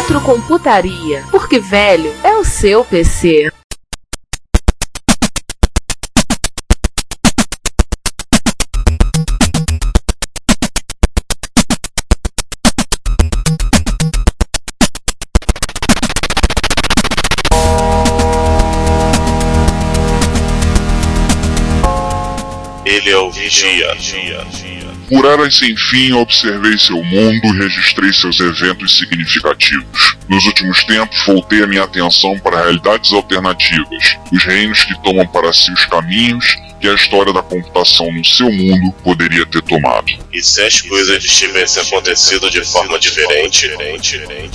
Retrocomputaria, porque velho é o seu PC. Ele é o Vigia. Por eras sem fim, observei seu mundo e registrei seus eventos significativos. Nos últimos tempos, voltei a minha atenção para realidades alternativas, os reinos que tomam para si os caminhos que a história da computação no seu mundo poderia ter tomado. E se as coisas tivessem acontecido de forma diferente?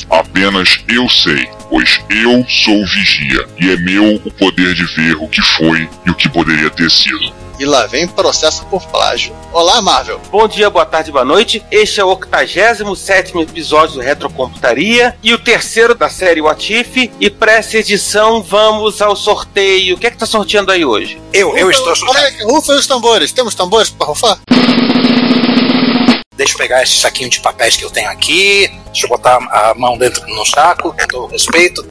Apenas eu sei, pois eu sou o vigia, e é meu o poder de ver o que foi e o que poderia ter sido. E lá vem processo por plágio. Olá, Marvel. Bom dia, boa tarde, boa noite. Este é o 87 episódio do Retrocomputaria e o terceiro da série What If. E para essa edição, vamos ao sorteio. O que é que tá sorteando aí hoje? Eu, eu estou sorteando. Rufa os tambores. Temos tambores para rufar? Deixa eu pegar esse saquinho de papéis que eu tenho aqui. Deixa eu botar a mão dentro no saco, com todo respeito.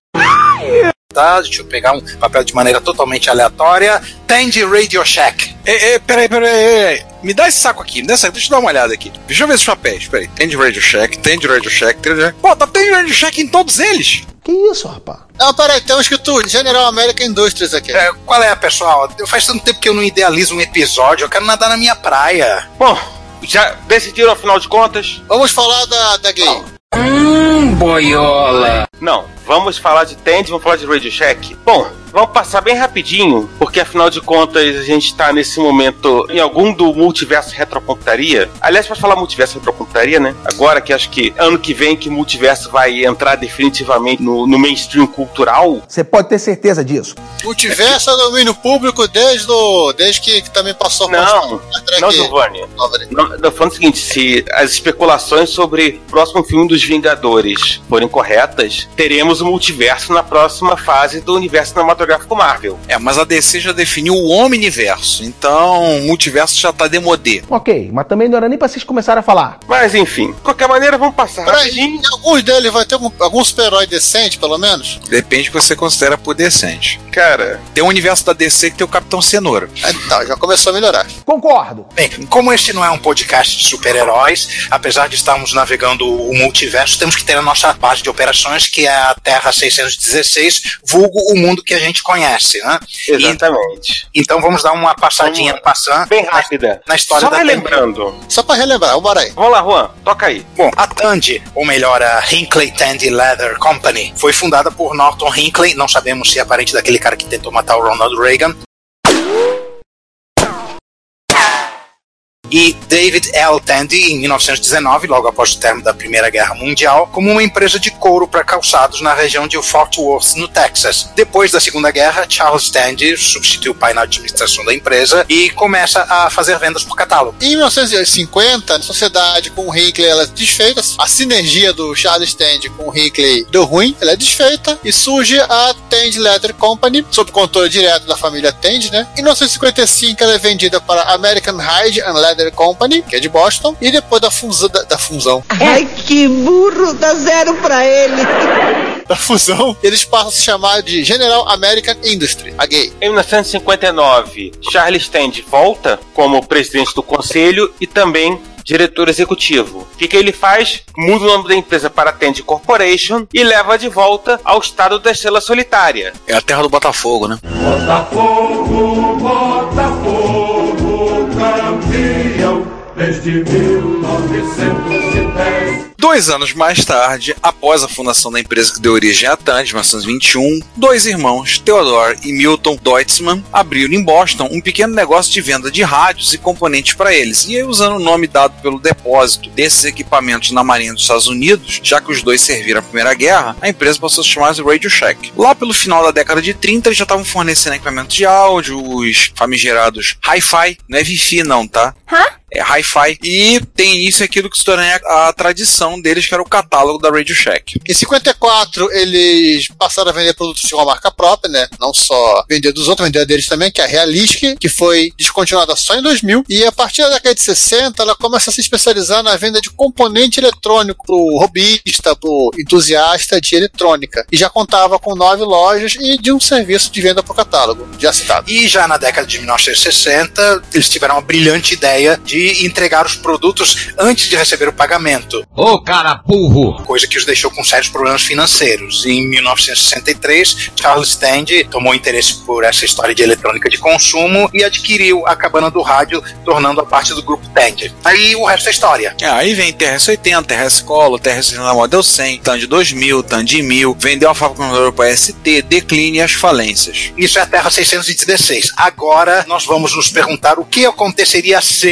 Tá, deixa eu pegar um papel de maneira totalmente aleatória. Tandy Radio Shack. É, é, peraí, peraí, peraí. Me dá esse saco aqui, me dá esse saco, deixa eu dar uma olhada aqui. Deixa eu ver esses papéis, peraí. Tandy Radio Shack, Tandy Radio Shack, Tandy Radio... Pô, tá Tandy Radio Shack em todos eles. Que isso, rapaz? Não, peraí, tem um escrito General American Industries aqui. É, qual é, pessoal? Faz tanto tempo que eu não idealizo um episódio, eu quero nadar na minha praia. Bom, já decidiram afinal de contas? Vamos falar da, da gay. Hum, boiola. Não, vamos falar de Tandy, vamos falar de Radio Shack. Bom, vamos passar bem rapidinho, porque afinal de contas a gente está nesse momento em algum do multiverso retrocomputaria. Aliás, para falar multiverso retrocomputaria, né? Agora que acho que ano que vem que o multiverso vai entrar definitivamente no, no mainstream cultural. Você pode ter certeza disso. Multiverso é domínio público desde, o, desde que, que também passou Não, não, Giovanni. Não, não, falando o seguinte: se as especulações sobre o próximo filme dos Vingadores forem corretas, teremos o multiverso na próxima fase do universo cinematográfico Marvel. É, mas a DC já definiu o Omniverso, então o multiverso já tá demodê. Ok, mas também não era nem pra vocês começarem a falar. Mas enfim, de qualquer maneira, vamos passar Peraí, alguns deles vai ter algum, algum super-herói decente, pelo menos? Depende do que você considera por decente. Cara, Tem um universo da DC que tem o Capitão Cenoura. Então, já começou a melhorar. Concordo. Bem, como este não é um podcast de super-heróis, apesar de estarmos navegando o multiverso, temos que ter a nossa base de operações, que é a Terra 616, vulgo o mundo que a gente conhece, né? exatamente. E- então vamos dar uma passadinha passando Bem rápida. na história Só da relembrando. Só pra relembrar, bora aí. Vamos lá, Juan, toca aí. Bom, a Tandy, ou melhor, a Hinckley Tandy Leather Company, foi fundada por Norton Hinckley, não sabemos se é parente daquele cara que tentou matar o Ronald Reagan. E David L. Tandy, em 1919, logo após o término da Primeira Guerra Mundial, como uma empresa de couro para calçados na região de Fort Worth, no Texas. Depois da Segunda Guerra, Charles Tandy substitui o pai na administração da empresa e começa a fazer vendas por catálogo. Em 1950, a sociedade com o Hinckley ela é desfeita, a sinergia do Charles Tandy com o Hinckley deu ruim, ela é desfeita e surge a Tandy Leather Company, sob controle direto da família Tandy, né? Em 1955 ela é vendida para American Hide and Leather Company, que é de Boston, e depois da fusão da, da fusão, Ai, que burro, dá zero pra ele. da fusão, eles passam a se chamar de General American Industry, a gay. Em 1959, Charles Tandy volta como presidente do conselho e também diretor executivo. O que, que ele faz? Muda o nome da empresa para Tandy Corporation e leva de volta ao estado da estrela solitária. É a terra do Botafogo, né? Botafogo, desde 1910. Dois anos mais tarde, após a fundação da empresa que deu origem à TAN, de 1921, dois irmãos, Theodore e Milton Deutschman, abriram em Boston um pequeno negócio de venda de rádios e componentes para eles. E aí, usando o nome dado pelo depósito desses equipamentos na Marinha dos Estados Unidos, já que os dois serviram a Primeira Guerra, a empresa passou a se chamar de Radio Shack. Lá pelo final da década de 30, eles já estavam fornecendo equipamentos de áudio, os famigerados Hi-Fi, não é Wi-Fi não, tá? Hã? É hi-fi. E tem isso e aquilo que se tornou a, a tradição deles, que era o catálogo da Radio Shack. Em 54, eles passaram a vender produtos de uma marca própria, né? Não só vender dos outros, vender deles também, que é a Realistic, que foi descontinuada só em 2000. E a partir da década de 60, ela começa a se especializar na venda de componente eletrônico pro robista, pro entusiasta de eletrônica. E já contava com nove lojas e de um serviço de venda por catálogo, já citado. E já na década de 1960, eles tiveram uma brilhante ideia de entregar os produtos antes de receber o pagamento. Ô cara burro! Coisa que os deixou com sérios problemas financeiros. Em 1963, Charles Stand tomou interesse por essa história de eletrônica de consumo e adquiriu a cabana do rádio, tornando-a parte do grupo Tand. Aí o resto é história. Ah, aí vem TRS-80, TRS-Colo, TRS-80 Model 100, TAN de 2000, TAN de 1000, vendeu a fábrica para ST, decline as falências. Isso é a Terra 616. Agora nós vamos nos perguntar o que aconteceria se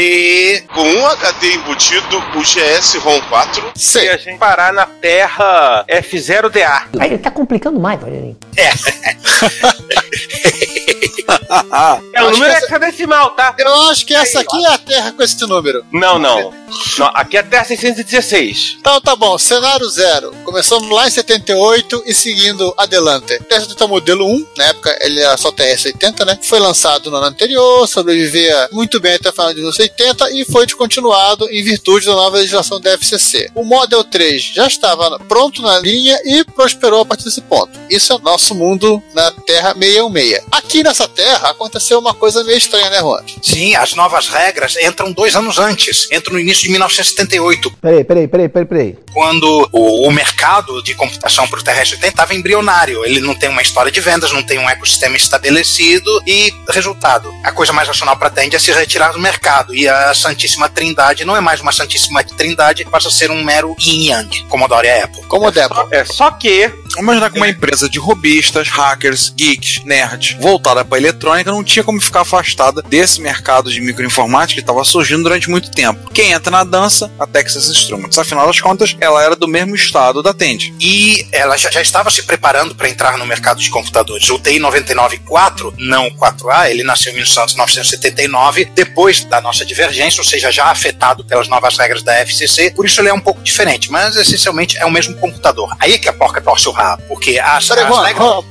Com um HD embutido, o GS ROM 4. Se a gente parar na Terra F0DA. Aí ele tá complicando mais, Rogerinho. É, o Acho número que é essa- hexadecimal, tá? Eu acho que essa aqui é a Terra com esse número. Não, não. Não, aqui é a Terra 616. Então tá bom, cenário zero. Começamos lá em 78 e seguindo adelante. TR-80 modelo 1, na época ele era só TR-80, né? Foi lançado no ano anterior, sobrevivia muito bem até o final de 1980 e foi descontinuado em virtude da nova legislação da FCC. O Model 3 já estava pronto na linha e prosperou a partir desse ponto. Isso é o nosso mundo na Terra 616. Aqui nessa Terra aconteceu uma coisa meio estranha, né, Juan? Sim, as novas regras entram dois anos antes. Entram no início de 1978, Peraí, peraí, peraí, peraí, peraí. quando o, o mercado de computação para o terrestre estava embrionário. Ele não tem uma história de vendas, não tem um ecossistema estabelecido e, resultado, a coisa mais racional para a Tend é se retirar do mercado. E a Santíssima Trindade não é mais uma Santíssima Trindade, passa a ser um mero yin yang, Commodore e Apple. Como o Debo. É só que imaginar que uma empresa de robistas, hackers, geeks, nerds, voltada para eletrônica, não tinha como ficar afastada desse mercado de microinformática que estava surgindo durante muito tempo. Quem entra na dança? A Texas Instruments. Afinal das contas, ela era do mesmo estado da Tend. E ela já, já estava se preparando para entrar no mercado de computadores. O TI 994, não o 4A, ele nasceu em 1979, depois da nossa divergência, ou seja, já afetado pelas novas regras da FCC, por isso ele é um pouco diferente, mas essencialmente é o mesmo computador. Aí é que a porca torce o rabo, porque as, Peraí,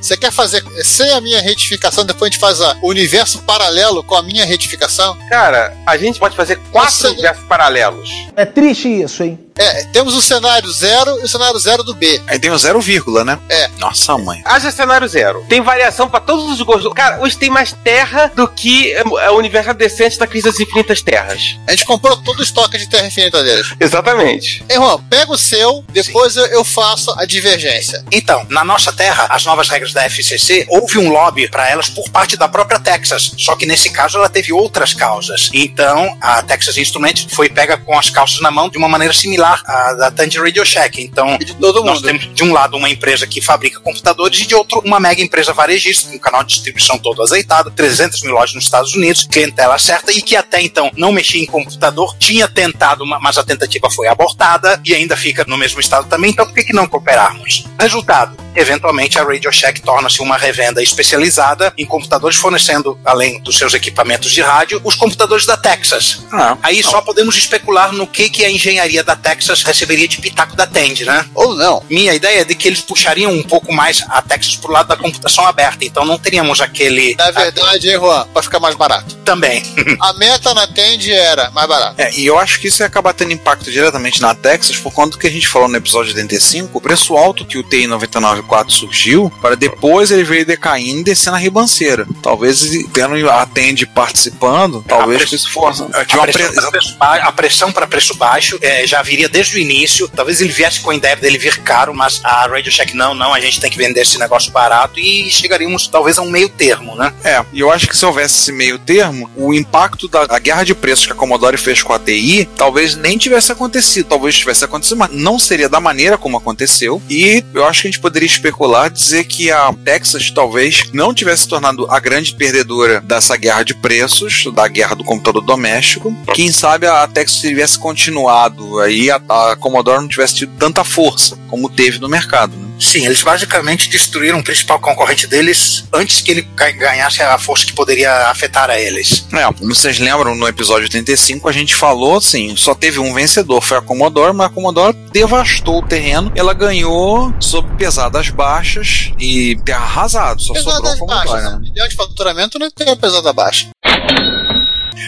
você quer fazer sem a minha retificação, depois a gente faz o universo paralelo com a minha retificação? Cara, a gente pode fazer quatro Nossa, universos paralelos. É triste isso, hein? É, temos o cenário zero e o cenário zero do B. Aí tem o zero vírgula, né? É. Nossa mãe. Haja cenário zero. Tem variação pra todos os gostos. Cara, hoje tem mais terra do que é, é, o universo decente da crise das infinitas terras. A gente comprou todo o estoque de terra infinita deles. Exatamente. Ei, Juan, pega o seu, depois eu, eu faço a divergência. Então, na nossa terra, as novas regras da FCC, houve um lobby para elas por parte da própria Texas. Só que nesse caso ela teve outras causas. Então, a Texas Instruments foi pega com as calças na mão de uma maneira similar à da Tandy Radio Shack. Então, de todo nós mundo. temos de um lado uma empresa que fabrica computadores e de outro uma mega empresa varejista, com um canal de distribuição todo azeitado, 300 mil lojas nos Estados Unidos, clientela certa e que até então não mexia em computador, tinha tentado, mas a tentativa foi abortada e ainda fica no mesmo estado também, então por que, que não cooperarmos? Resultado. Eventualmente a Radio Shack torna-se uma revenda especializada em computadores, fornecendo, além dos seus equipamentos de rádio, os computadores da Texas. Ah, Aí só podemos especular no que, que a engenharia da Texas receberia de pitaco da Tend, né? Ou não. Minha ideia é de que eles puxariam um pouco mais a Texas pro lado da computação aberta, então não teríamos aquele. Na verdade, hein, Juan, pra ficar mais barato. Também. A meta na Tend era mais barato. É, e eu acho que isso ia acabar tendo impacto diretamente na Texas por conta do que a gente falou no episódio 85, o preço alto que o TI-99 6994 surgiu, para depois ele veio decaindo e descendo a ribanceira. Talvez tendo a Tende participando, talvez isso fosse. A pressão pre- para preço ba- a pressão para preço baixo é, já viria desde o início. Talvez ele viesse com a ideia dele vir caro, mas a Radio Shack não, não, a gente tem que vender esse negócio barato e chegaríamos talvez a um meio termo, né? É, e eu acho que se houvesse esse meio termo, o impacto da a guerra de preços que a Commodore fez com a TI talvez nem tivesse acontecido, talvez tivesse acontecido, mas não seria da maneira como aconteceu. E eu acho que a gente poderia especular, dizer que a Texas talvez não tivesse se tornado a grande perdedora dessa guerra de preços, da guerra do computador doméstico. Quem sabe a Texas tivesse continuado, aí a, a Commodore não tivesse tido tanta força como teve no mercado. Né? Sim, eles basicamente destruíram o principal concorrente deles antes que ele ga- ganhasse a força que poderia afetar a eles. É, vocês lembram no episódio 85 a gente falou assim, só teve um vencedor, foi a Commodore, mas a Commodore devastou o terreno, ela ganhou sob pesadas baixas e terra arrasada, só sobrou a Pesadas Commodore. baixas. Né? Milhão de faturamento não tem a pesada baixa.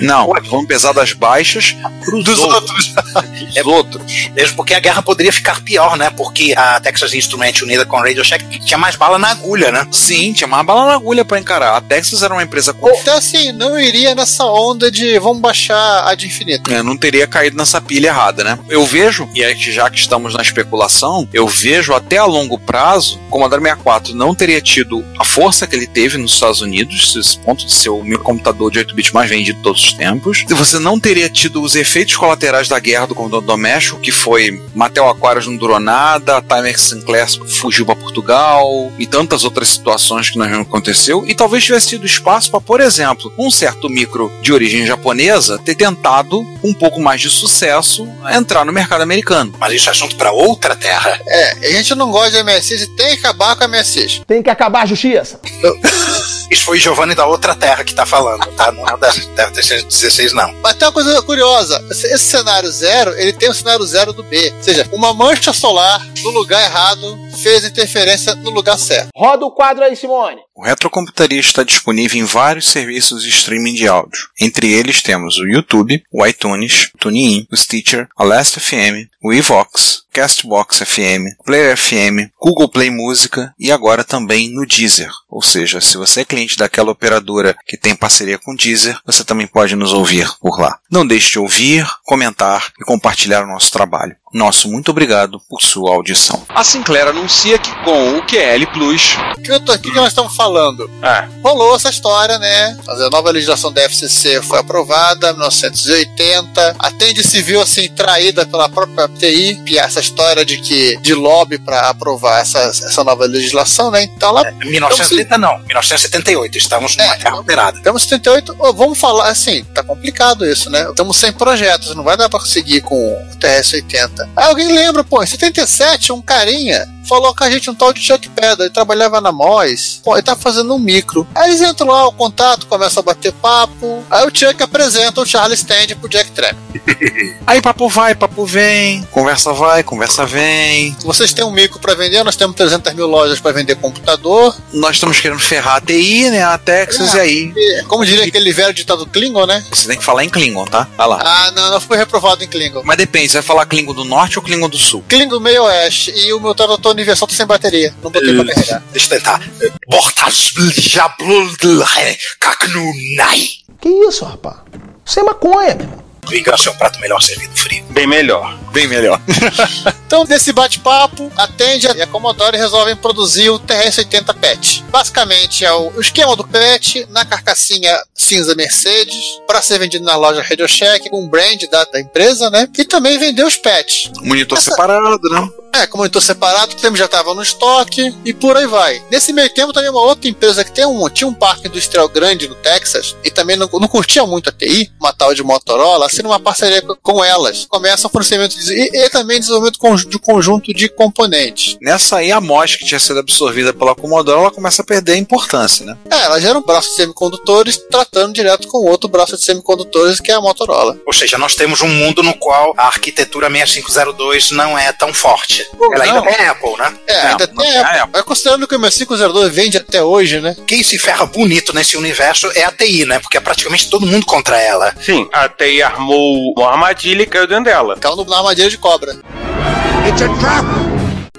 Não, vão pesadas baixas pros Dos outros. É outros. Mesmo porque a guerra poderia ficar pior, né? Porque a Texas Instrument unida com a Radio Shack tinha mais bala na agulha, né? Sim, tinha mais bala na agulha pra encarar. A Texas era uma empresa com Então, assim, não iria nessa onda de vamos baixar a de infinito. É, não teria caído nessa pilha errada, né? Eu vejo, e aí já que estamos na especulação, eu vejo até a longo prazo, o Commodore 64 não teria tido a força que ele teve nos Estados Unidos, esse ponto de ser o meu computador de 8 bits mais vendido de todos os tempos. Você não teria tido os efeitos colaterais da guerra do computador doméstico, que foi Mattel Aquarius não durou nada, Timex Sinclair fugiu para Portugal e tantas outras situações que nós aconteceu. E talvez tivesse tido espaço para, por exemplo, um certo micro de origem japonesa ter tentado com um pouco mais de sucesso entrar no mercado americano. Mas isso é assunto para outra terra. É, a gente não gosta de MSX e tem que acabar com a MSX. Tem que acabar a justiça. Isso foi Giovanni da outra terra que tá falando, tá? Não é da, da 16, não. Mas tem uma coisa curiosa: esse, esse cenário zero, ele tem o cenário zero do B. Ou seja, uma mancha solar no lugar errado fez interferência no lugar certo. Roda o quadro aí, Simone. O Retrocomputaria está disponível em vários serviços de streaming de áudio. Entre eles temos o YouTube, o iTunes, o TuneIn, o Stitcher, a Last FM, o Evox, Castbox FM, Player FM, Google Play Música e agora também no Deezer. Ou seja, se você é cliente daquela operadora que tem parceria com o Deezer, você também pode nos ouvir por lá. Não deixe de ouvir, comentar e compartilhar o nosso trabalho. Nosso muito obrigado por sua audição. A Sinclair anuncia que com o QL Plus que, eu tô, o que nós estamos falando? Ah, Rolou essa história, né? A nova legislação da FCC foi aprovada em 1980. A Tende se viu assim traída pela própria TI, e essa história de que de lobby para aprovar essa, essa nova legislação, né? Então ela 1970 não, 1978. Estamos numa terra alterada. Temos 78, ô, vamos falar assim, tá complicado isso, né? Estamos sem projetos, não vai dar pra conseguir com o TRS-80. Aí alguém lembra, pô, em 77, um carinha falou com a gente um tal de Chuck Pedra, ele trabalhava na pô, ele tá fazendo um micro. Aí eles entram lá, o contato, começa a bater papo, aí o Chuck apresenta o Charles Stand pro Jack Trap. Aí papo vai, papo vem, conversa vai, conversa vem. Vocês têm um micro pra vender, nós temos 300 mil lojas pra vender computador. Nós estamos querendo ferrar a TI, né? A Texas, É. e aí? E, como diria aquele velho ditado Klingon, né? Você tem que falar em Klingon, tá? Vai lá. Ah, não, não foi reprovado em Klingon. Mas depende, você vai falar Klingon do Norte ou Klingon do Sul? Klingon do meio oeste e o meu tradutor universal tá sem bateria. Não botei pra carregar. Deixa eu tentar. Kaknunai. Que isso, rapaz? Isso é maconha, meu irmão. Vingança é um prato melhor servido frio. bem melhor. Bem melhor. Então, nesse bate-papo, a Tende e a Commodore resolvem produzir o TRS-80 PET. Basicamente, é o esquema do PET na carcassinha cinza Mercedes, para ser vendido na loja Radio Shack, com o brand da, da empresa, né? E também vender os PETs. Monitor Essa- separado, né? É, como monitor separado, o tempo já estava no estoque e por aí vai. Nesse meio tempo, também uma outra empresa que tem um, tinha um parque industrial grande no Texas e também não, não curtia muito a TI, uma tal de Motorola, assina uma parceria co- com elas. Começa o fornecimento de, e, e também desenvolvimento de conjunto de componentes. Nessa aí, a MOS que tinha sido absorvida pela Commodore, ela começa a perder a importância, né? É, ela gera um braço de semicondutores tratando direto com outro braço de semicondutores que é a Motorola. Ou seja, nós temos um mundo no qual a arquitetura 6502 não é tão forte. Ela ainda Não. tem Apple, né? É, ainda não tem tem Apple. Apple. Mas considerando que o meu 502 vende até hoje, né? Quem se ferra bonito nesse universo é a TI, né? Porque é praticamente todo mundo contra ela. Sim, a TI armou uma armadilha e caiu dentro dela. Caiu na armadilha de cobra.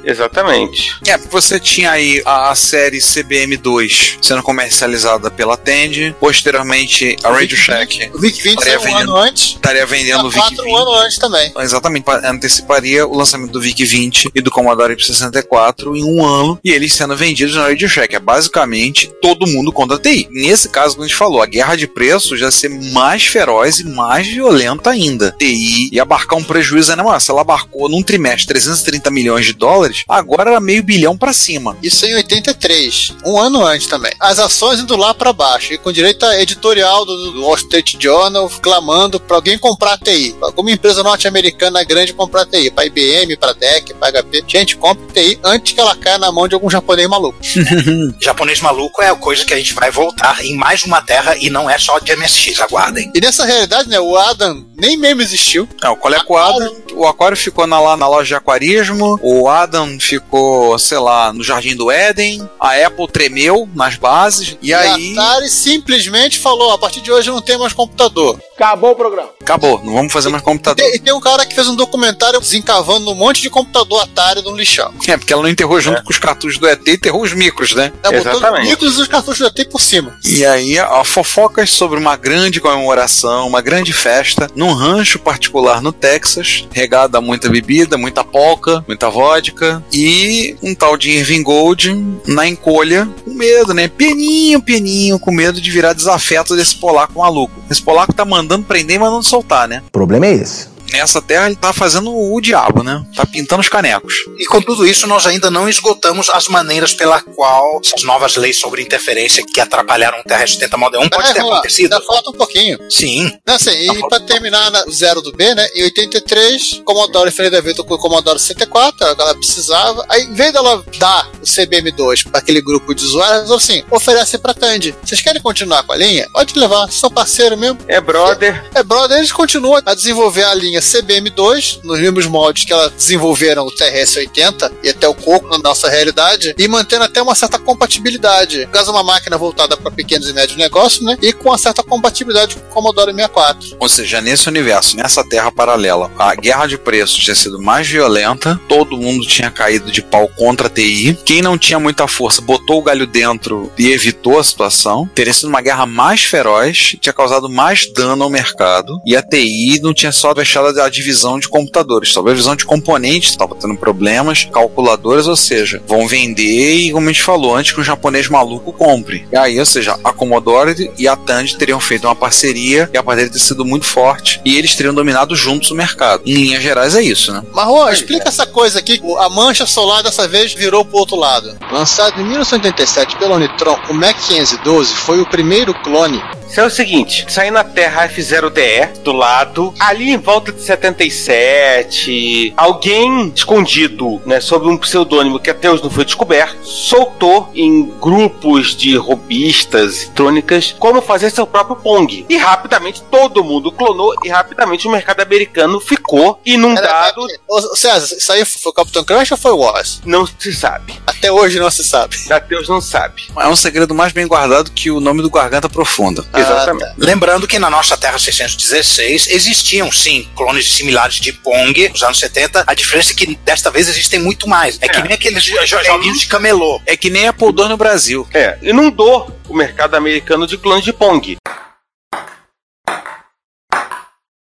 Exatamente. É, você tinha aí a, a série CBM2 sendo comercializada pela Tend, posteriormente a Radio Shack O Vic 20 estaria saiu um ano vendendo, antes. estaria vendendo o Vic 4 20. anos antes também. Exatamente, pa- anteciparia o lançamento do VIC 20 e do Commodore 64 em um ano e eles sendo vendidos na Radio Shack. É basicamente todo mundo contra a TI. Nesse caso, como a gente falou, a guerra de preços já ser mais feroz e mais violenta ainda. TI ia abarcar um prejuízo ainda maior. Se ela abarcou num trimestre 330 milhões de dólares, agora era meio bilhão pra cima. Isso em 83, um ano antes também. As ações indo lá pra baixo, e com direito a editorial do, do Wall Street Journal clamando pra alguém comprar a TI. Alguma empresa norte-americana grande comprar TI. Pra IBM, pra DEC, pra HP. Gente, compre TI antes que ela caia na mão de algum japonês maluco. Japonês maluco é a coisa que a gente vai voltar em mais uma terra e não é só de MSX, aguardem. E nessa realidade, né, o Adam nem mesmo existiu. É, o Coleco Adam, o Aquário ficou na, lá na loja de aquarismo, o Adam ficou, sei lá, no Jardim do Éden, a Apple tremeu nas bases, e, E aí a Atari simplesmente falou: a partir de hoje não tem mais computador. Acabou o programa. acabou, não vamos fazer mais computador. E tem um cara que fez um documentário desencavando um monte de computador Atari no lixão. É, porque ela não enterrou junto com os cartuchos do ET, enterrou os micros, né? Botando Exatamente. os micros e os cartuchos do ET por cima. E aí, ó, fofocas sobre uma grande comemoração, uma grande festa, num rancho particular no Texas, regada a muita bebida, muita polca, muita vodka, e um tal de Irving Gold na encolha, com medo, né? Pianinho, pianinho, com medo de virar desafeto desse polaco maluco. Esse polaco tá mandando prender e mandando soltar, né? O problema é esse. Nessa terra ele tá fazendo o diabo, né? Tá pintando os canecos. E com tudo isso, nós ainda não esgotamos as maneiras pela qual essas novas leis sobre interferência que atrapalharam o Terra 70 Model 1 pode É, ter lá, acontecido. Ainda falta um pouquinho. Sim. Não, assim, e pra terminar na- o zero do B, né? Em 83, Commodore fez evento com o Commodore 64, era o que ela precisava. Aí, em vez dela dar o CBM2 pra aquele grupo de usuários, ela falou assim: oferece pra Tandy. Vocês querem continuar com a linha? Pode levar, são parceiro mesmo. É brother. É, brother, eles continuam a desenvolver a linha CBM2 nos mesmos moldes que elas desenvolveram o TRS-80 e até o Coco na nossa realidade e mantendo até uma certa compatibilidade. Caso, uma máquina voltada para pequenos e médios negócios, né? E com uma certa compatibilidade com o Commodore 64. Ou seja, nesse universo, nessa terra paralela, a guerra de preços tinha sido mais violenta, todo mundo tinha caído de pau contra a TI. Quem não tinha muita força botou o galho dentro e evitou a situação. Teria sido uma guerra mais feroz, tinha causado mais dano ao mercado. E a TI não tinha só a divisão de computadores, talvez a divisão de componentes estava tendo problemas, calculadoras, ou seja, vão vender e, como a gente falou, antes que um japonês maluco compre. E aí, ou seja, a Commodore e a Tandy teriam feito uma parceria e a parceria ter sido muito forte e eles teriam dominado juntos o mercado. Em linhas gerais é isso, né? Marrom, explica essa coisa aqui. A mancha solar dessa vez virou pro outro lado. Lançado em 1987 pela Unitron, o Mac 512 foi o primeiro clone Isso é o seguinte, saí na Terra F0DE do lado, ali em volta de 77, alguém escondido, né, sob um pseudônimo que até hoje não foi descoberto, soltou em grupos de robistas eletrônicas como fazer seu próprio Pong. E rapidamente todo mundo clonou e rapidamente o mercado americano ficou inundado. César, isso aí foi o Capitão Crunch ou foi o Wallace? Não se sabe. Até hoje não se sabe. Até hoje não sabe. É um segredo mais bem guardado que o nome do Garganta Profunda. Exatamente. Lembrando que na nossa Terra 616 existiam sim clones similares de Pong nos anos 70. A diferença é que desta vez existem muito mais. É, que nem aqueles jo- jo- joguinhos de camelô. É que nem Apple II no Brasil. É, inundou o mercado americano de clones de Pong.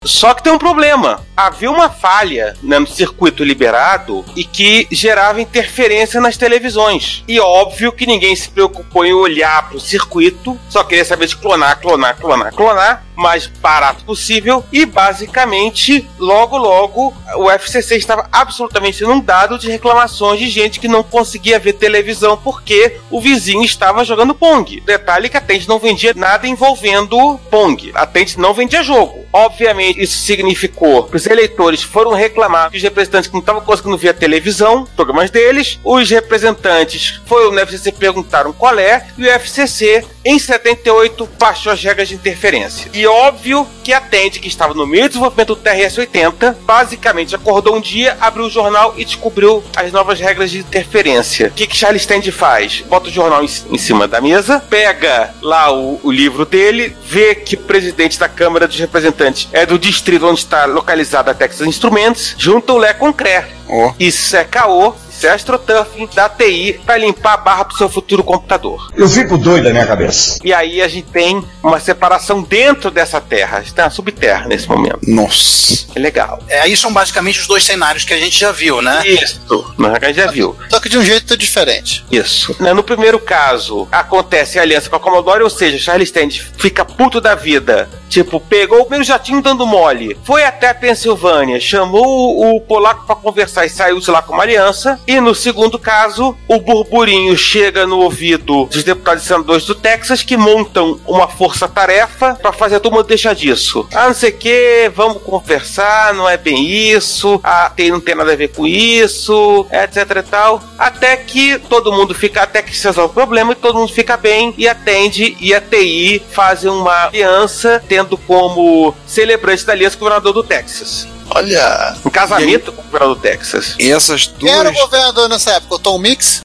Só que tem um problema. Havia uma falha no circuito liberado e que gerava interferência nas televisões. E óbvio que ninguém se preocupou em olhar para o circuito, só queria saber de clonar, clonar, clonar, clonar, mais barato possível. E basicamente, logo logo, o FCC estava absolutamente inundado de reclamações de gente que não conseguia ver televisão porque o vizinho estava jogando Pong. Detalhe que a Tente não vendia nada envolvendo Pong. A Tente não vendia jogo. Obviamente, isso significou que os eleitores foram reclamar que os representantes que não estavam conseguindo ver a televisão, programas deles, os representantes foram no FCC perguntaram qual é, e o FCC, em 78, baixou as regras de interferência. E óbvio que a Tende, que estava no meio do desenvolvimento do TRS-80, basicamente acordou um dia, abriu o jornal e descobriu as novas regras de interferência. O que, que Charles Tende faz? Bota o jornal em, em cima da mesa, pega lá o, o livro dele, vê que o presidente da Câmara dos Representantes é do distrito onde está localizada a Texas Instruments, junta o Lé com o CRE. Oh. Isso é caô. Você é astroturfing da TI pra limpar a barra pro seu futuro computador. Eu fico doido da minha cabeça. E aí a gente tem uma separação dentro dessa terra. A gente tem uma subterra nesse momento. Nossa. É legal. É, aí são basicamente os dois cenários que a gente já viu, né? Isso. Mas a gente já viu. Só que de um jeito diferente. Isso. Né, No primeiro caso, acontece a aliança com a Commodore, ou seja, Charles Stand fica puto da vida. Tipo, pegou o primeiro jatinho dando mole, foi até a Pensilvânia, chamou o polaco pra conversar e saiu de lá com uma aliança. E no segundo caso, o burburinho chega no ouvido dos deputados e senadores do Texas que montam uma força-tarefa pra fazer todo mundo deixar disso. Ah, não sei o que, vamos conversar, não é bem isso, a TI não tem nada a ver com isso, etc e tal. Até que todo mundo fica, até que se resolve o problema e todo mundo fica bem e atende e a TI fazem uma aliança, tendo como celebrante da aliança o governador do Texas. Olha. Um casamento com o governador do Texas. E essas Quem era o duas. governador nessa época? O Tom Mix?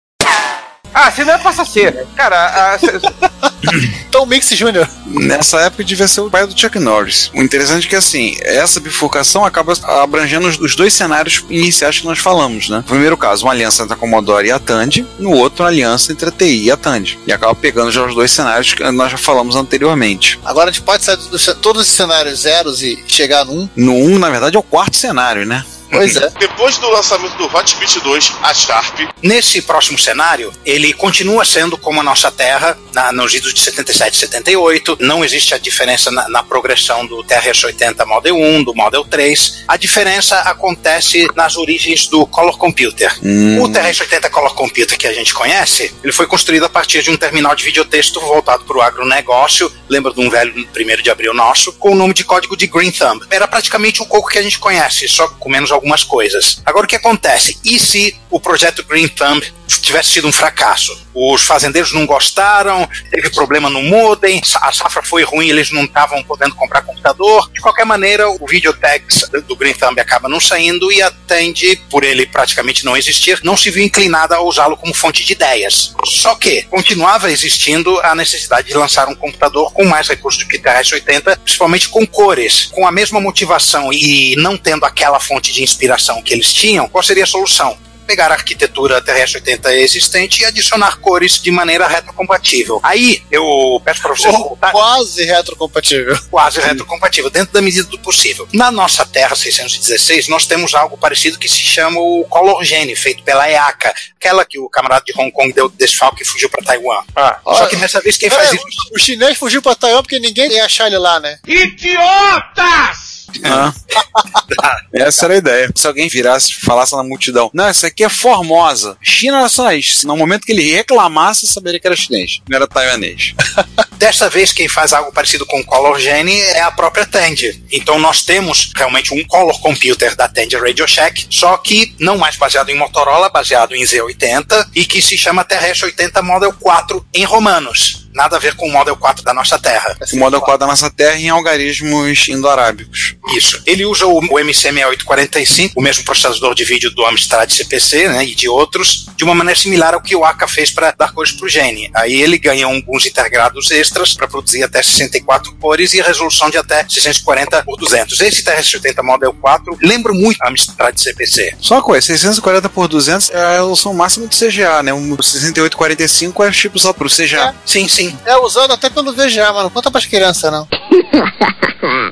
Ah, você não é passa a ser. Cara, a, Tom Mix Jr. Nessa época devia ser o pai do Chuck Norris. O interessante é que, assim, essa bifurcação acaba abrangendo os- dois cenários iniciais que nós falamos, né? No primeiro caso, uma aliança entre a Commodore e a Tandy. No outro, uma aliança entre a TI e a Tandy. E acaba pegando já os dois cenários que nós já falamos anteriormente. Agora a gente pode sair de todos os cenários zeros e chegar num. No 1, um, na verdade, é o quarto cenário, né? Pois é. Depois do lançamento do Hotbit 2, a Sharp Nesse próximo cenário, ele continua sendo como a nossa Terra, na, nos idos de 77 e 78. Não existe a diferença na, na progressão do TRS-80 Model 1, do Model 3. A diferença acontece nas origens do Color Computer. Hum. O TRS-80 Color Computer que a gente conhece, ele foi construído a partir de um terminal de videotexto voltado para o agronegócio, lembra de um velho 1 de abril nosso, com o nome de código de Green Thumb. Era praticamente o coco que a gente conhece, só com menos algumas coisas. Agora o que acontece? E se o projeto Green Thumb tivesse sido um fracasso? Os fazendeiros não gostaram, teve problema no modem, a safra foi ruim, eles não estavam podendo comprar computador. De qualquer maneira, o videotex do Green Thumb acaba não saindo e a Tandy, por ele praticamente não existir, não se viu inclinada a usá-lo como fonte de ideias. Só que continuava existindo a necessidade de lançar um computador com mais recursos do que TRS-80, principalmente com cores, com a mesma motivação e não tendo aquela fonte de inspiração que eles tinham. Qual seria a solução? Pegar a arquitetura TRS-80 existente e adicionar cores de maneira retrocompatível. Aí eu peço para vocês Ou voltar quase retrocompatível. quase retrocompatível, dentro da medida do possível. Na nossa Terra 616, nós temos algo parecido que se chama o Color Gene, feito pela EACA, aquela que o camarada de Hong Kong deu desfalque e fugiu para Taiwan. Ah, Só que dessa vez quem faz É, isso o chinês fugiu pra Taiwan porque ninguém ia achar ele lá, né? Idiotas! Ah. Essa era a ideia. Se alguém virasse e falasse na multidão, não, essa aqui é Formosa, China nacionalista. No momento que ele reclamasse, saberia que era chinês, não era taiwanês. Desta vez, quem faz algo parecido com o Color Gene é a própria Tandy. Então, nós temos realmente um Color Computer da Tandy Radio Shack, só que não mais baseado em Motorola, baseado em Z80 e que se chama TRS-80 Model 4 em romanos. Nada a ver com o Model 4 da nossa Terra. O Model 4 da nossa terra em algarismos indo-arábicos. Isso. Ele usa o, o MC6845, o mesmo processador de vídeo do Amstrad CPC né, e de outros, de uma maneira similar ao que o Aka fez para dar cores para o Gene. Aí ele ganha alguns integrados extras para produzir até 64 cores e resolução de até 640 por 200. Esse TRS-80 Model 4 lembra muito a Amstrad CPC. Só uma coisa, 640 por 200 é a resolução máxima do CGA, né? O 6845 é tipo só pro CGA. Sim, sim. É usado até pelo VGA, mas não conta pras crianças, não.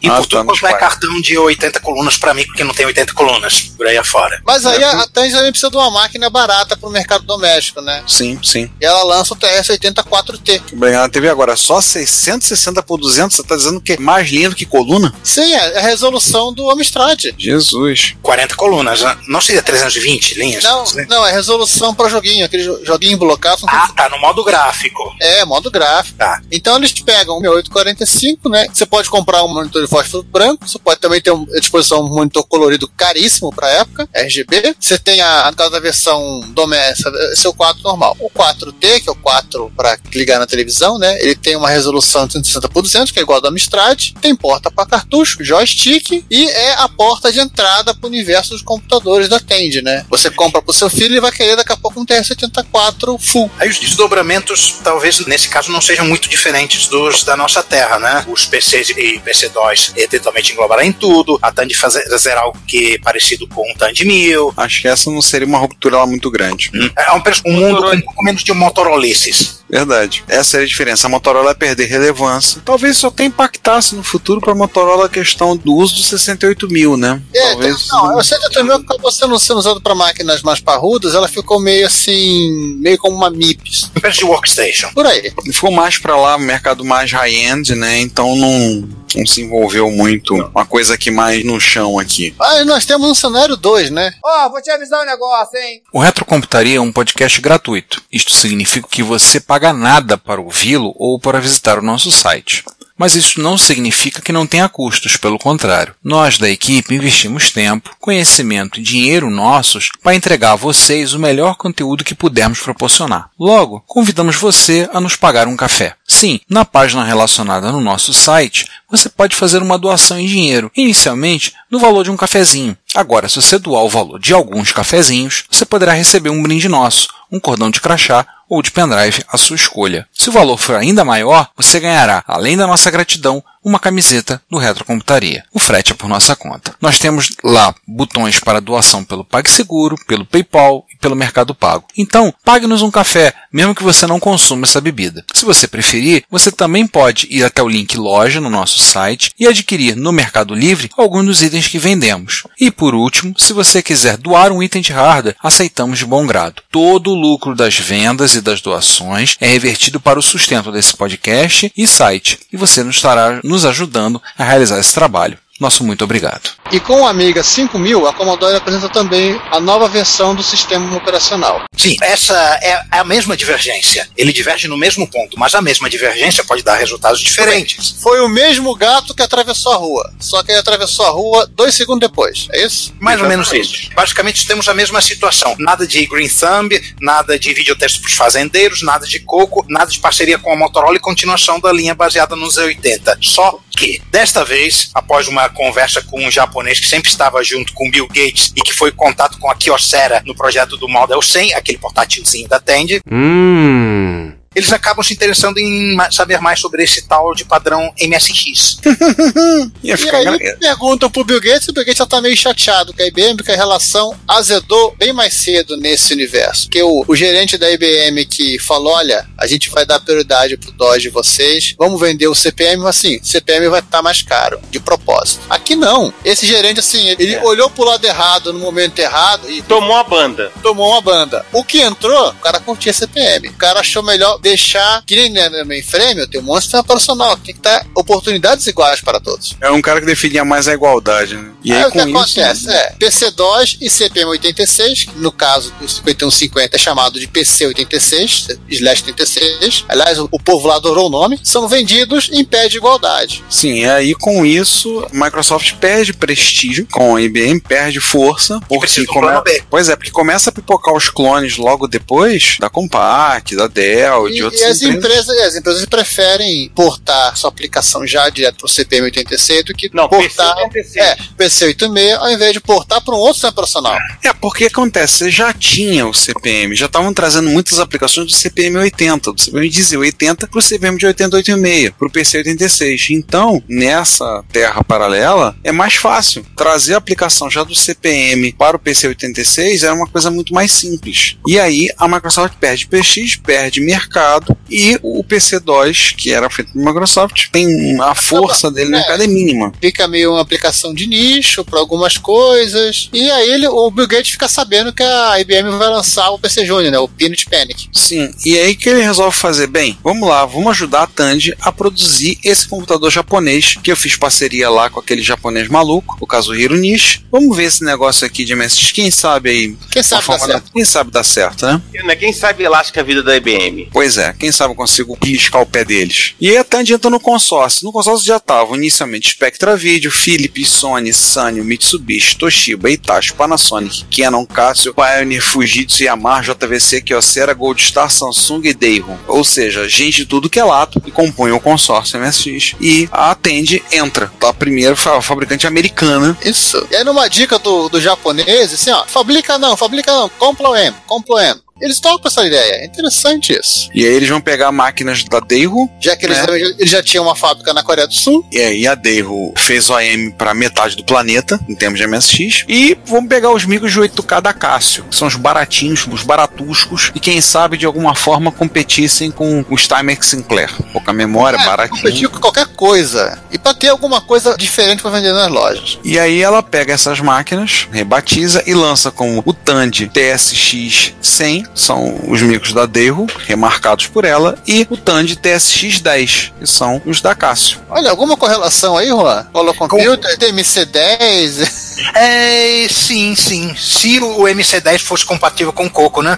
E Ah, por tudo quanto é cartão de 80 colunas para mim, porque não tem 80 colunas por aí afora. Mas aí a, a Tandy também precisa de uma máquina barata pro mercado doméstico, né? Sim, sim. E ela lança o TRS-80 4T. Bem, na TV agora, só 660 por 200, você tá dizendo que é mais lindo que coluna? Sim, é a resolução do Amstrad. Jesus. 40 colunas, né? não seria 320 linhas? Não, não, é resolução pra joguinho, aquele jo- joguinho bloqueado. são Ah, tá, no modo gráfico. É, modo gráfico. Tá. Então eles pegam o 6845, né? Você pode comprar um monitor de fósforo branco, você pode também ter à disposição um monitor colorido caríssimo pra época, RGB. Você tem a, no da versão doméstica, esse é o 4 normal. O 4T, que é o 4 pra ligar na televisão, né? Ele tem uma resolução de 160 por 200, que é igual ao do Amstrad. Tem porta pra cartucho, joystick e é a porta de entrada pro universo dos computadores da Tandy, né? Você compra pro seu filho e vai querer daqui a pouco um TR-74 full. Aí os desdobramentos, talvez nesse caso, não sejam muito diferentes dos da nossa Terra, né? Os PC e PC2 eventualmente englobará em tudo. A Tandy fazer, fazer algo que é parecido com o Tandy 1000. Acho que essa não seria uma ruptura lá muito grande. É um, um mundo com um pouco menos de Motorolices. Verdade. Essa seria a diferença. A Motorola ia perder relevância. Talvez isso até impactasse no futuro para a Motorola a questão do uso do 68 mil, né? É, Talvez. não, o 68 mil acabou sendo, sendo usado para máquinas mais parrudas, ela ficou meio assim, meio como uma MIPS. Empresa de workstation. Por aí. Ficou mais para lá, mercado mais high-end, né? Então não, não se envolveu muito. Uma coisa aqui mais no chão aqui. Ah, nós temos um cenário 2, né? Ó, vou te avisar um negócio, hein? O Retrocomputaria é um podcast gratuito. Isto significa que você paga nada para ouvi-lo ou para visitar o nosso site. Mas isso não significa que não tenha custos, pelo contrário. Nós da equipe investimos tempo, conhecimento e dinheiro nossos para entregar a vocês o melhor conteúdo que pudermos proporcionar. Logo, convidamos você a nos pagar um café. Sim, na página relacionada no nosso site, você pode fazer uma doação em dinheiro, inicialmente no valor de um cafezinho. Agora, se você doar o valor de alguns cafezinhos, você poderá receber um brinde nosso, um cordão de crachá ou de pendrive à sua escolha. Se o valor for ainda maior, você ganhará, além da nossa gratidão, uma camiseta do Retrocomputaria. O frete é por nossa conta. Nós temos lá botões para doação pelo PagSeguro, pelo PayPal e pelo Mercado Pago. Então, pague-nos um café, mesmo que você não consuma essa bebida. Se você preferir, você também pode ir até o link loja no nosso site e adquirir no Mercado Livre alguns dos itens que vendemos. E por último, se você quiser doar um item de hardware, aceitamos de bom grado. Todo o lucro das vendas e das doações é revertido para o sustento desse podcast e site, e você nos estará nos ajudando a realizar esse trabalho. Nosso muito obrigado. E com o Amiga 5000, a Commodore apresenta também a nova versão do sistema operacional. Sim, essa é a mesma divergência. Ele diverge no mesmo ponto, mas a mesma divergência pode dar resultados diferentes. Foi o mesmo gato que atravessou a rua, só que ele atravessou a rua dois segundos depois, é isso? Mais ou menos isso. Basicamente temos a mesma situação. Nada de Green Thumb, nada de videotexto para os fazendeiros, nada de Coco, nada de parceria com a Motorola e continuação da linha baseada no Z80. Só que, desta vez, após uma conversa com um japonês que sempre estava junto com Bill Gates e que foi em contato com a Kyocera no projeto do Model 100, aquele portátilzinho da Tandy, Hum. Eles acabam se interessando em saber mais sobre esse tal de padrão MSX. E aí perguntam pro Bill Gates, e o Bill Gates já tá meio chateado com a IBM, porque a relação azedou bem mais cedo nesse universo. Que o, o gerente da IBM que falou, olha, a gente vai dar prioridade pro DOS de vocês, vamos vender o CPM, mas assim, o CPM vai estar mais caro, de propósito. Aqui não. Esse gerente, assim, ele olhou pro lado errado no momento errado e Tomou a banda. tomou uma banda. O que entrou, o cara curtia CPM. O cara achou melhor deixar, que nem no mainframe, eu tenho um monte de sistema operacional, tem que dar oportunidades iguais para todos. É um cara que definia mais a igualdade. Né? E Aí aí o que com isso. acontece? É, PC-DOS e CPM86, que no caso do 5150 é chamado de PC86, slash 86, aliás, o, povo lá adorou o nome, são vendidos em pé de igualdade. Sim, e aí com isso, a Microsoft perde prestígio com a IBM, perde força, porque come-. Pois é, porque começa a pipocar os clones logo depois da Compaq, da Dell, de E, outras e as empresas. empresas, as empresas preferem portar sua aplicação já direto para o CPM86 do que Não, portar PC86. é, PC86 ao invés de portar para um outro sistema operacional. É, porque acontece, você já tinha o CPM, já estavam trazendo muitas aplicações do CPM 80, do CPM de 80 para o CPM de 8086, para o PC 86. Então, nessa terra paralela, é mais fácil. Trazer a aplicação já do CPM para o PC 86 era uma coisa muito mais simples. E aí a Microsoft perde PX, perde mercado e o PC2, que era feito pela Microsoft, tem a força dele no é. mercado é mínima. Fica meio uma aplicação de nicho para algumas coisas. E aí ele, o Bill Gates fica sabendo que a IBM vai lançar o PC Junior, né, o Peanut Panic. Sim, e aí que ele resolve fazer bem? Vamos lá, vamos ajudar a Tandy a produzir esse computador japonês, que eu fiz parceria lá com aquele japonês maluco, o Kazuhiro Nishi. Vamos ver esse negócio aqui de MSX, quem sabe aí. Quem sabe dá certo. da- Quem sabe dar certo, né? Né, Quem sabe lasca a vida da IBM. Pois é, quem sabe eu consigo piscar o pé deles. E aí a Tandy entra no consórcio. No consórcio já estavam inicialmente Spectra Video, Philips, Sony, Sanyo, Mitsubishi, Toshiba, Hitachi, Panasonic, Canon, Casio, Pioneer, Fujitsu, Yamaha, JVC, Kyocera, Goldstar, Samsung e Daewoo. Ou seja, gente de tudo que é lato e compõe o consórcio MSX. E a Tandy entra. A primeira fa- fabricante americana. Isso. E aí numa dica do, do japonês, assim, ó, fabrica não, fabrica não, compra o M, compra o M. Eles estão com essa ideia. É interessante isso. E aí eles vão pegar máquinas da Deiru, Já que eles, né? também já, eles já tinham uma fábrica na Coreia do Sul. E aí a Deiru fez OM para metade do planeta, em termos de MSX. E vamos pegar os micros de 8K da Cássio, que são os baratinhos, os baratuscos, e quem sabe de alguma forma competissem com os Timex Sinclair. Pouca memória, É, baratinho. competir com qualquer coisa. E pra ter alguma coisa diferente pra vender nas lojas. E aí ela pega essas máquinas, rebatiza e lança como o Tandy TSX 100, são os micros da Deiru, remarcados por ela, e o Tandy TSX 10, que são os da Cássio. Olha, alguma correlação aí, Juan? Holocomputer, TMC10. É, sim, sim. Se o MC10 fosse compatível com o Coco, né?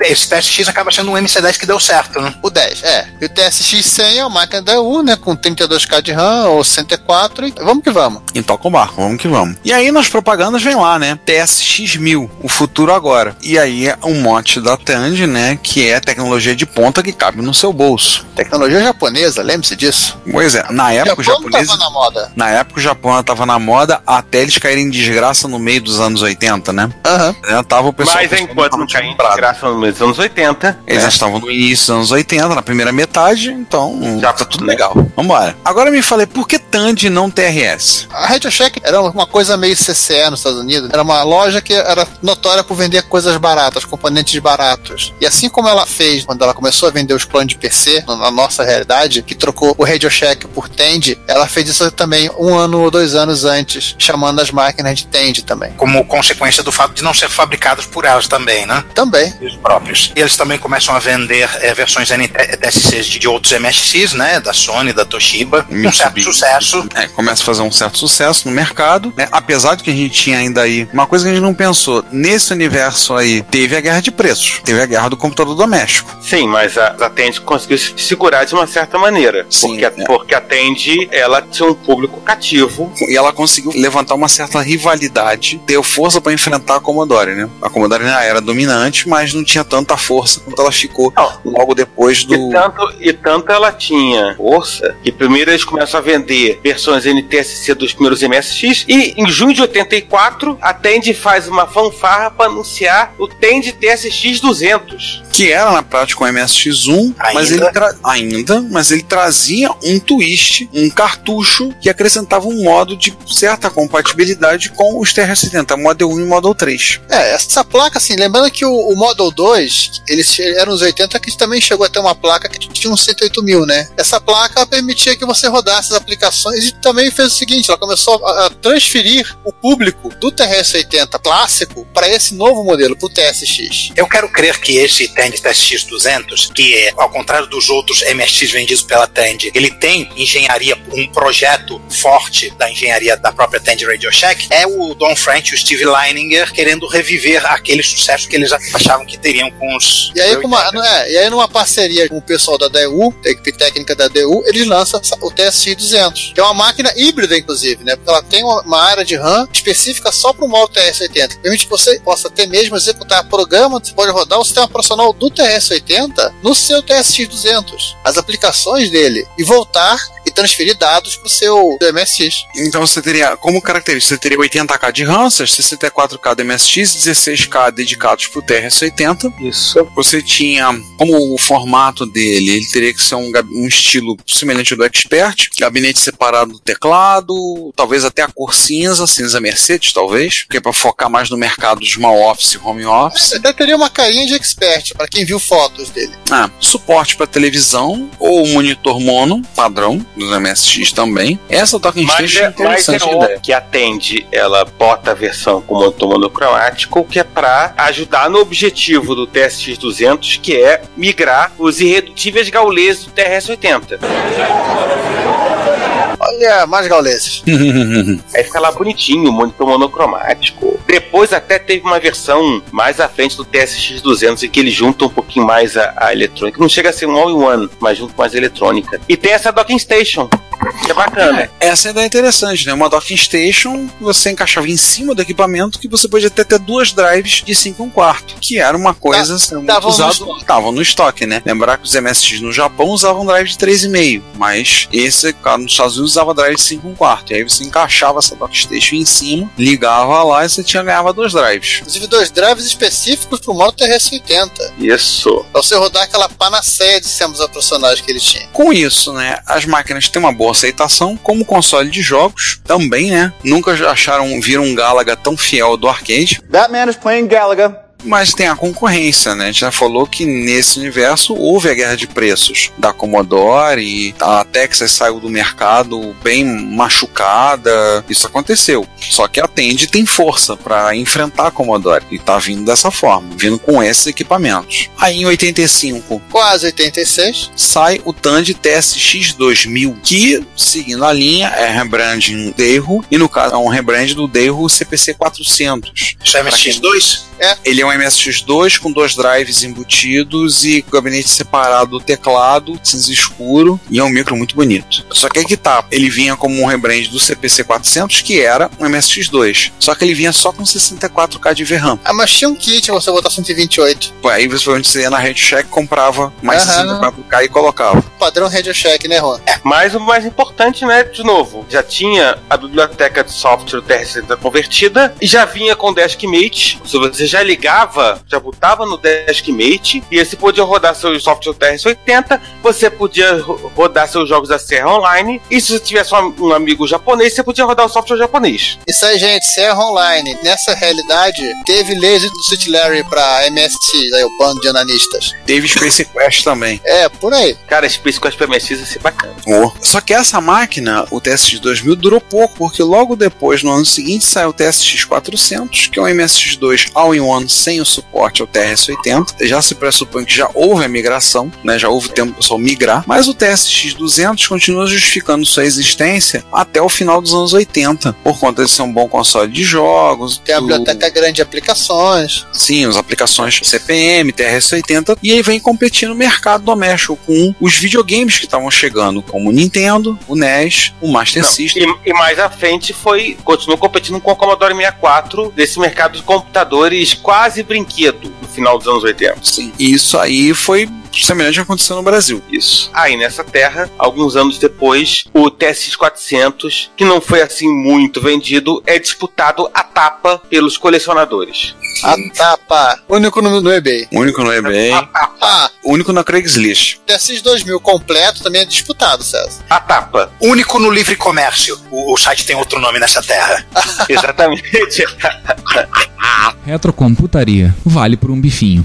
Esse TSX acaba sendo um MC10 que deu certo, né? O 10, é. E o TSX100 é uma máquina da EU, né? Com 32K de RAM ou 104. E vamos que vamos. Em toca o barco, vamos que vamos. E aí nas propagandas vem lá, né? TSX 1000, o futuro agora. E aí é um mote da Tandy, né? Que é tecnologia de ponta que cabe no seu bolso. Tecnologia japonesa, lembre-se disso. Pois é, na época o Japão japonês. tava na moda. Na época o Japão tava na moda até eles caírem em desgraça no meio dos anos 80, né? Aham. É, tava o pessoal. Mas enquanto não cair em desgraça nos anos 80, Eles já estavam no início dos anos 80, na primeira metade, então já tá tudo legal. Vambora. Agora me falei, por que Tandy não TRS? A Radio Shack era uma coisa meio CCE nos Estados Unidos. Era uma loja que era notória por vender coisas baratas, componentes baratos. E assim como ela fez quando ela começou a vender os clones de PC, na nossa realidade, que trocou o Radio Shack por Tandy, ela fez isso também um ano ou dois anos antes, chamando as máquinas de Tandy também. Como consequência do fato de não ser fabricados por elas também, né? Também. Os próprios. E eles também começam a vender eh, versões NTSCs de, de outros MSX, né? Da Sony, da Toshiba. Um certo sucesso. É, começa a fazer um certo sucesso no mercado, né? Apesar de que a gente tinha ainda aí uma coisa que a gente não pensou, nesse universo aí, teve a guerra de preços, teve a guerra do computador doméstico. Sim, mas a, a Tandy conseguiu se segurar de uma certa maneira. Sim, porque, a, é. porque a Tandy, ela tinha um público cativo. E ela conseguiu levantar uma certa rivalidade, deu força para enfrentar a Commodore, né? A Commodore ainda era dominante, mas não tinha tanta força quanto ela ficou logo depois do. E tanto, e tanto ela tinha força que primeiro eles começam a vender versões NTSC dos primeiros MSX e em junho de 84 a Tandy faz uma fanfarra para anunciar o Tandy TSX 200. que era na prática um MSX1, mas ele tra- ainda, mas ele trazia um twist, um cartucho que acrescentava um modo de certa compatibilidade com os TR-70, Model 1 e Model 3. É, essa placa, assim, lembrando que o, o Model 2, eles eram os 80 que também chegou a ter uma placa que tinha uns 108 mil, né? Essa placa permitia que você rodasse as aplicações e também fez o seguinte: ela começou a, a transferir o público do TRS-80 clássico para esse novo modelo, pro TSX. Eu quero crer que esse Tandy TSX 200, que é, ao contrário dos outros MSX vendidos pela Tandy, ele tem engenharia, um projeto forte da engenharia da própria Tandy Radio Shack, é o Don French e o Steve Leininger querendo reviver aquele sucesso que eles achavam que teriam com os... E aí, com uma, não é, e aí, numa parceria com o pessoal da DU, da equipe técnica da DU, eles lançam o TSX 200, que é uma máquina híbrida, inclusive, né? Porque ela tem uma, área de RAM específica só para o modo TRS-80, que permite que você possa até mesmo executar programa, você pode rodar o sistema operacional do TRS-80 no seu TSX 200, as aplicações dele, e voltar transferir dados para o seu MSX. Então você teria, como característica, você teria 80k de RAM, 64k do MSX, 16k dedicados para o TRS-80. Isso. Você tinha, como o formato dele, ele teria que ser um, um estilo semelhante ao do Expert, gabinete separado do teclado, talvez até a cor cinza, cinza Mercedes, talvez, porque é para focar mais no mercado de small office e home office. Até teria uma carinha de expert, para quem viu fotos dele. Ah, suporte para televisão ou monitor mono, padrão dos MSX também. Essa Talking Mas Station é é, mas é interessante a ideia. óbvio que a Tandy, ela bota a versão com motor monocromático, que é para ajudar no objetivo do TSX 200, que é migrar os irredutíveis gauleses do TRS-80. Olha, mais gauleses. Aí fica lá bonitinho, monitor monocromático. Depois até teve uma versão mais à frente do TSX 200 em que ele junta um pouquinho mais a, a eletrônica. Não chega a ser um all-in-one, mas junto mais a eletrônica. E tem essa docking station. Que é bacana. Essa ideia é interessante, né? Uma docking station você encaixava em cima do equipamento que você podia até ter duas drives de 5 um quarto, que era uma coisa assim, muito tavam. Estavam no estoque, né? Lembrar que os MSX no Japão usavam drive de 3,5, mas esse, cara, nos Estados Unidos usava drive de 5 um quarto. E aí você encaixava essa docking station em cima, ligava lá e você tinha ganhava dois drives. Inclusive dois drives específicos pro modo TRS-80. Isso. Pra você rodar aquela panaceia de sistemas operacionais que ele tinha. Com isso, né, as máquinas têm uma boa aceitação como console de jogos também, né? Nunca acharam viram um Galaga tão fiel do arcade. That man is playing Galaga. Mas tem a concorrência, né? A gente já falou que nesse universo houve a guerra de preços da Commodore e a Texas saiu do mercado bem machucada. Isso aconteceu. Só que a Tandy tem força para enfrentar a Commodore e tá vindo dessa forma, vindo com esses equipamentos. Aí em 85 Quase 86. sai o Tandy TSX 2000, que, seguindo a linha, é rebranding Deiro e no caso é um rebrand do Deiro CPC 400. Isso é MSX2? É. Ele é um MSX2 com dois drives embutidos e com gabinete separado do teclado, cinza escuro, e é um micro muito bonito. Só que aí que tá, ele vinha como um rebrand do CPC 400, que era um MSX2. Só que ele vinha só com 64K de VRAM. Ah, mas tinha um kit pra você botar 128. Pô, Aí você você ia na Radio Shack, comprava mais Aham. 64K e colocava. Padrão Radio Shack, né, Juan? Mas o mais importante, né, de novo, já tinha a biblioteca de software do TRS-80 convertida e já vinha com Deskmate. Se você já ligava, já botava no Deskmate e você podia rodar seu software TRS-80, você podia ro- rodar seus jogos da Serra Online e se você tivesse um, um amigo japonês, você podia rodar o software japonês. Isso aí, gente, Serra Online. Nessa realidade, teve laser do Sweet Larry pra MSX, aí o bando de ananistas. Teve Space Quest também. É, por aí. Cara, Space Quest PMX ia ser bacana. Oh. Só que essa máquina, o TSX 2000, durou pouco, porque logo depois, no ano seguinte, saiu o TSX 400, que é um MSX2 all-in-one sem o suporte ao TRS-80. Já se pressupõe que já houve a migração, né? já houve tempo do pessoal migrar, mas o TSX 200 continua justificando sua existência até o final dos anos 80, por conta de ser um bom console de jogos. Tem a do- biblioteca grande de aplicações. Sim, as aplicações CPM, TRS-80, e aí vem competir no mercado doméstico com os videogames que estavam chegando, como o Nintendo, o NES, o Master Não, System. E, e mais à frente foi continuou competindo com o Commodore 64 desse mercado de computadores quase brinquedo no final dos anos 80. Sim, e isso aí foi semelhante ao que aconteceu no Brasil. Isso. Aí nessa terra, alguns anos depois, o TSX 400, que não foi assim muito vendido, é disputado a tapa pelos colecionadores. A tapa. Único no, no eBay. Único no eBay, Ah, único na Craigslist. TSX 2000 completo também é disputado, César. A tapa. Único no livre comércio. O, o site tem outro nome nessa terra. Exatamente. computaria. Vale por um bifinho.